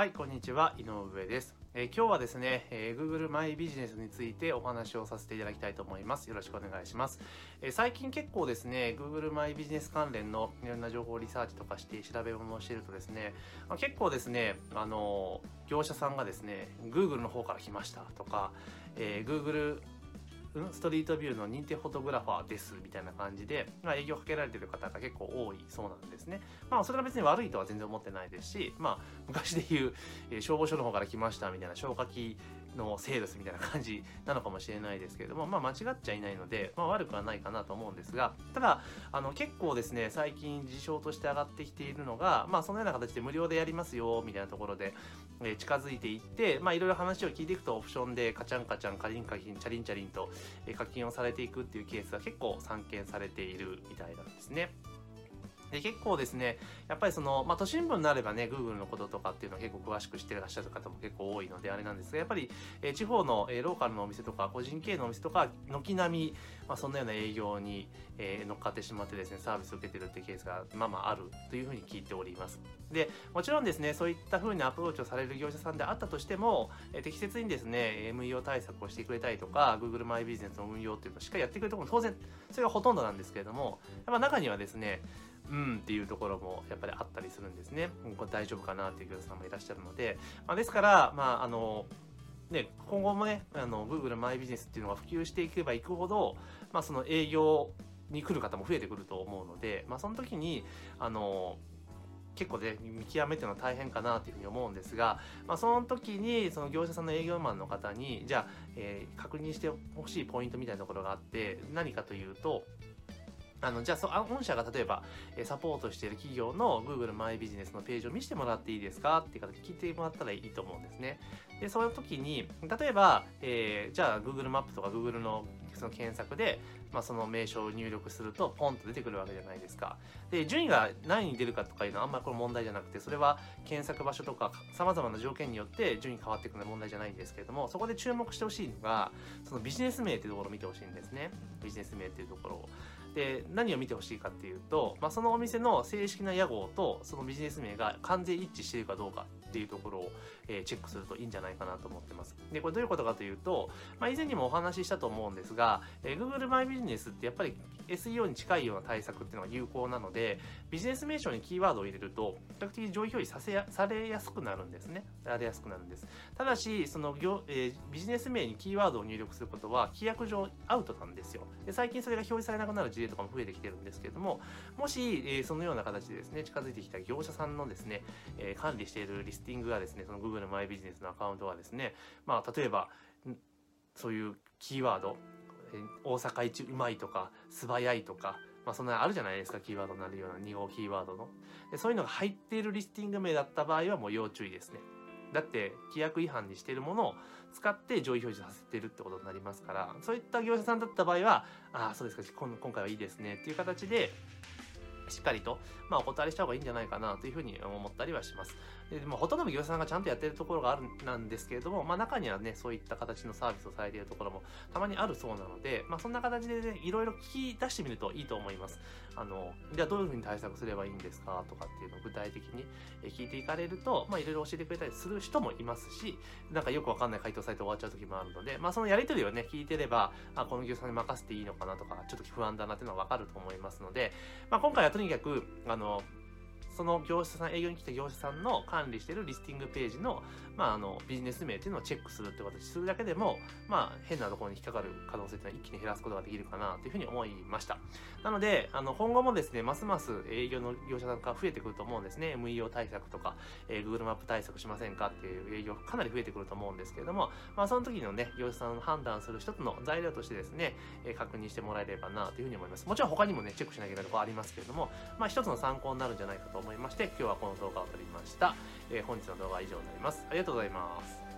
はい、こんにちは、井上です。えー今日はですね、えー Google マイビジネスについてお話をさせていただきたいと思います。よろしくお願いします。えー最近結構ですね、Google マイビジネス関連のいろんな情報リサーチとかして調べ物をしているとですね、まあ結構ですね、あの業者さんがですね、Google の方から来ましたとか、え Google ストリートビューの認定フォトグラファーですみたいな感じで、まあ、営業かけられてる方が結構多いそうなんですね。まあそれが別に悪いとは全然思ってないですし、まあ昔で言う、えー消防署の方から来ましたみたいな消火器のセールスみたいな感じなのかもしれないですけれども、まあ間違っちゃいないので、まあ悪くはないかなと思うんですが、ただ、あの結構ですね、最近事象として上がってきているのが、まあそのような形で無料でやりますよみたいなところで、えー近づいていって、まあいろいろ話を聞いていくとオプションでカチャンカチャンカリンカリンチャリンチャリンと課金をされていくっていうケースが結構散見されているみたいなんですね。で結構ですね、やっぱりその、まあ、都心部になればね、Google のこととかっていうのは結構詳しく知ってらっしゃる方も結構多いので、あれなんですが、やっぱり、えー地方の、えーローカルのお店とか、個人経営のお店とか、軒並み、まあ、そんなような営業に、えー乗っかってしまってですね、サービスを受けてるっていうケースが、まあまああるというふうに聞いております。で、もちろんですね、そういった風にアプローチをされる業者さんであったとしても、えー適切にですね、MEO 対策をしてくれたりとか、Google マイビジネスの運用っていうのをしっかりやってくれるところも当然、それがほとんどなんですけれども、やっぱ中にはですね、うんっていうところもやっぱりあったりするんですね。うんこれ大丈夫かなっていう業者さんもいらっしゃるので、まあ、ですから、まあ、あの、ね、今後もね、あの、Google マイビジネスっていうのが普及していけばいくほど、まあ、その営業に来る方も増えてくると思うので、まあ、その時に、あの、結構ね、見極めていうのは大変かなというふうに思うんですが、まあ、その時に、その業者さんの営業マンの方に、じゃあ、えー確認してほしいポイントみたいなところがあって、何かというと、あの、じゃあ、そう、あ御社が例えば、えサポートしている企業の Google マイビジネスのページを見せてもらっていいですかっていう形聞いてもらったらいいと思うんですね。で、そういう時に、例えば、えーじゃあ Google マップとか Google のその検索で、まあ、その名称を入力すると、ポンと出てくるわけじゃないですか。で、順位が何位に出るかとかいうのはあんまりこれ問題じゃなくて、それは検索場所とか様々な条件によって順位変わっていくのは問題じゃないんですけれども、そこで注目してほしいのが、そのビジネス名っていうところを見てほしいんですね。ビジネス名っていうところを。で、何を見てほしいかっていうと、まあ、そのお店の正式な屋号とそのビジネス名が完全一致しているかどうかっていうところを、えチェックするといいんじゃないかなと思ってます。で、これどういうことかというと、まあ、以前にもお話ししたと思うんですが、えー Google マイビジネスってやっぱり SEO に近いような対策っていうのが有効なので、ビジネス名称にキーワードを入れると、比較的上位表示させやされやすくなるんですね。されやすくなるんです。ただし、その業、えービジネス名にキーワードを入力することは、規約上アウトなんですよ。で最近それが表示されなくなる事例とかも増えてきてるんですけれども、もし、えそのような形でですね、近づいてきた業者さんのですね、え管理しているリスティングがですね、その Google マイビジネスのアカウントがですね、まあ、例えば、そういうキーワード、え大阪一うまいとか、素早いとか、まあそんなあるじゃないですか、キーワードになるような2号キーワードの。でそういうのが入っているリスティング名だった場合はもう要注意ですね。だって、規約違反にしているものを使って上位表示させてるってことになりますから、そういった業者さんだった場合は、ああ、そうですか、今今回はいいですねっていう形で、しっかりと、まあ、お断りした方がいいんじゃないかなというふうに思ったりはします。で、まあ、ほとんどの業者さんがちゃんとやってるところがあるなんですけれども、まあ、中にはね、そういった形のサービスをされているところもたまにあるそうなので、まあ、そんな形でね、いろいろ聞き出してみるといいと思います。あの、じゃあどういうふうに対策すればいいんですかとかっていうのを具体的に聞いていかれると、まあ、いろいろ教えてくれたりする人もいますし、なんかよくわかんない回答されて終わっちゃう時もあるので、まあ、そのやりとりをね、聞いてれば、あ、この業者さんに任せていいのかなとか、ちょっと不安だなっていうのはわかると思いますので、まあ、今回はとにかく、あの、その業者さん、営業に来た業者さんの管理しているリスティングページの、まあ、あの、ビジネス名っていうのをチェックするってことをするだけでも、まあ、変なところに引っかかる可能性っていうのは一気に減らすことができるかなというふうに思いました。なので、あの、今後もですね、ますます営業の業者さんが増えてくると思うんですね。MEO 対策とか、えー Google マップ対策しませんかっていう営業かなり増えてくると思うんですけれども、まあ、その時のね、業者さんを判断する一つの材料としてですね、えー確認してもらえればなというふうに思います。もちろん他にもね、チェックしなきゃいけないところありますけれども、まあ、一つの参考になるんじゃないかと思います思いまして、今日はこの動画を撮りました。えー本日の動画は以上になります。ありがとうございます。